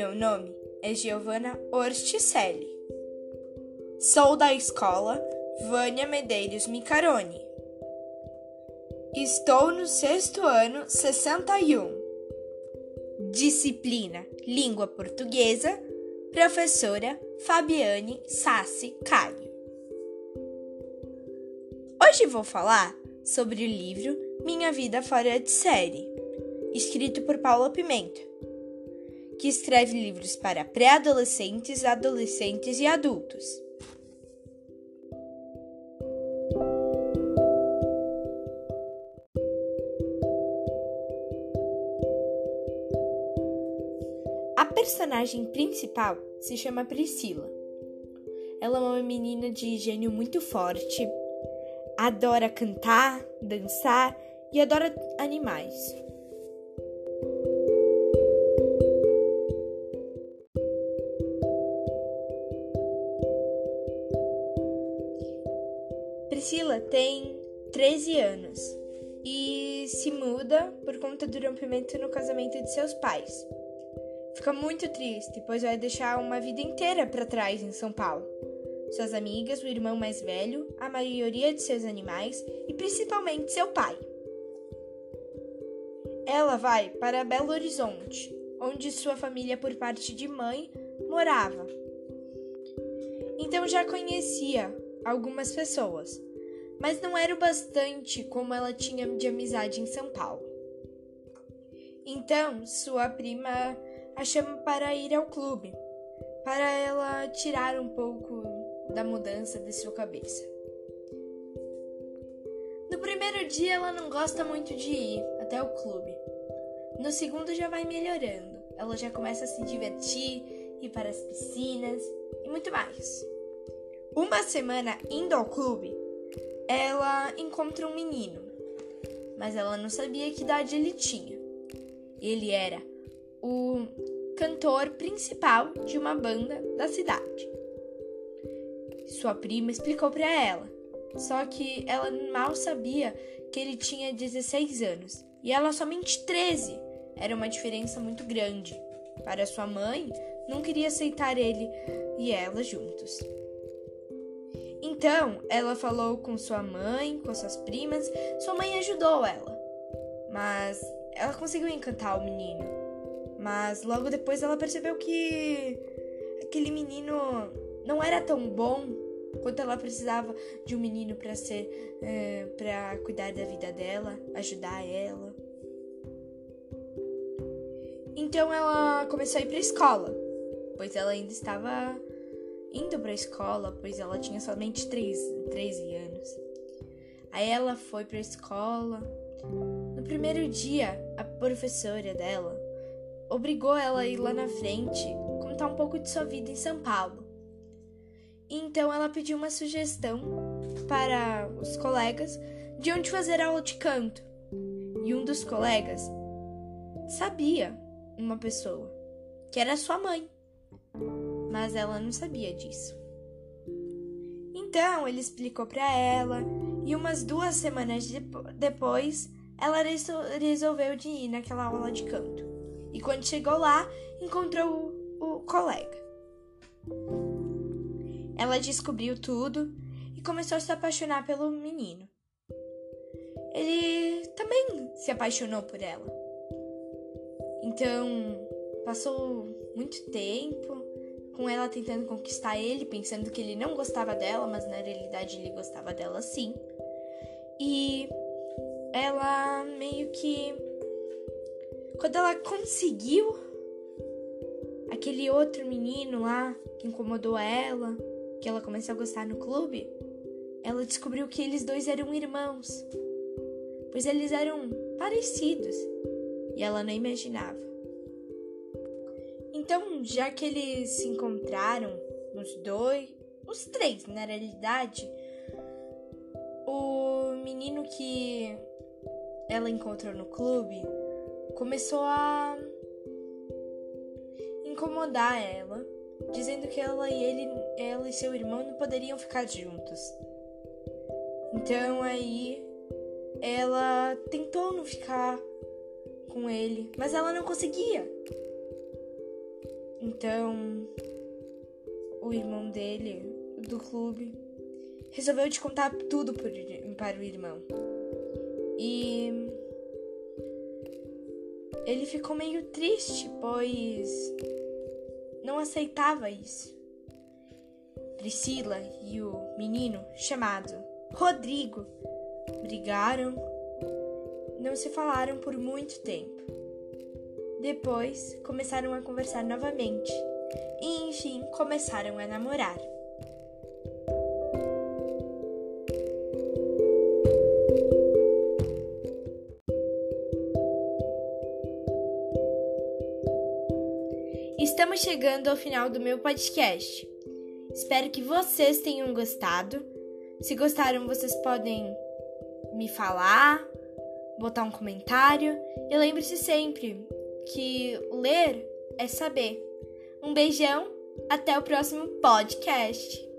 Meu nome é Giovana Orticelli. Sou da escola Vânia Medeiros Micaroni. Estou no sexto ano 61. Disciplina Língua Portuguesa, professora Fabiane Sassi Caio. Hoje vou falar sobre o livro Minha Vida Fora de Série, escrito por Paula Pimenta, que escreve livros para pré-adolescentes, adolescentes e adultos. A personagem principal se chama Priscila. Ela é uma menina de gênio muito forte, adora cantar, dançar e adora animais. Priscila tem 13 anos e se muda por conta do rompimento no casamento de seus pais. Fica muito triste, pois vai deixar uma vida inteira para trás em São Paulo suas amigas, o irmão mais velho, a maioria de seus animais e principalmente seu pai. Ela vai para Belo Horizonte, onde sua família, por parte de mãe, morava. Então já conhecia algumas pessoas, mas não era o bastante como ela tinha de amizade em São Paulo. Então, sua prima a chama para ir ao clube, para ela tirar um pouco da mudança de sua cabeça. No primeiro dia ela não gosta muito de ir até o clube. No segundo já vai melhorando. Ela já começa a se divertir, ir para as piscinas e muito mais. Uma semana indo ao clube, ela encontra um menino, mas ela não sabia que idade ele tinha. Ele era o cantor principal de uma banda da cidade. Sua prima explicou para ela, só que ela mal sabia que ele tinha 16 anos e ela somente 13. Era uma diferença muito grande. Para sua mãe, não queria aceitar ele e ela juntos. Então, ela falou com sua mãe, com suas primas. Sua mãe ajudou ela, mas ela conseguiu encantar o menino. Mas logo depois ela percebeu que aquele menino não era tão bom quanto ela precisava de um menino para ser é, para cuidar da vida dela, ajudar ela. Então ela começou a ir para escola, pois ela ainda estava indo para a escola, pois ela tinha somente 3, 13 anos. Aí ela foi para a escola. No primeiro dia, a professora dela obrigou ela a ir lá na frente contar um pouco de sua vida em São Paulo. Então ela pediu uma sugestão para os colegas de onde fazer aula de canto. E um dos colegas sabia uma pessoa, que era sua mãe. Mas ela não sabia disso. Então ele explicou para ela e umas duas semanas de depois ela resolveu de ir naquela aula de canto. E quando chegou lá, encontrou o, o colega. Ela descobriu tudo e começou a se apaixonar pelo menino. Ele também se apaixonou por ela. Então, passou muito tempo com ela tentando conquistar ele, pensando que ele não gostava dela, mas na realidade ele gostava dela sim. E ela meio que. Quando ela conseguiu aquele outro menino lá que incomodou ela, que ela começou a gostar no clube, ela descobriu que eles dois eram irmãos, pois eles eram parecidos e ela não imaginava. Então, já que eles se encontraram, os dois, os três na realidade, o menino que ela encontrou no clube começou a incomodar ela dizendo que ela e ele, ela e seu irmão não poderiam ficar juntos. Então aí ela tentou não ficar com ele, mas ela não conseguia. Então, o irmão dele, do clube, resolveu te contar tudo para o irmão. E ele ficou meio triste, pois não aceitava isso. Priscila e o menino chamado Rodrigo brigaram, não se falaram por muito tempo. Depois começaram a conversar novamente e, enfim, começaram a namorar. Estamos chegando ao final do meu podcast. Espero que vocês tenham gostado. Se gostaram, vocês podem me falar, botar um comentário. E lembre-se sempre que ler é saber. Um beijão, até o próximo podcast.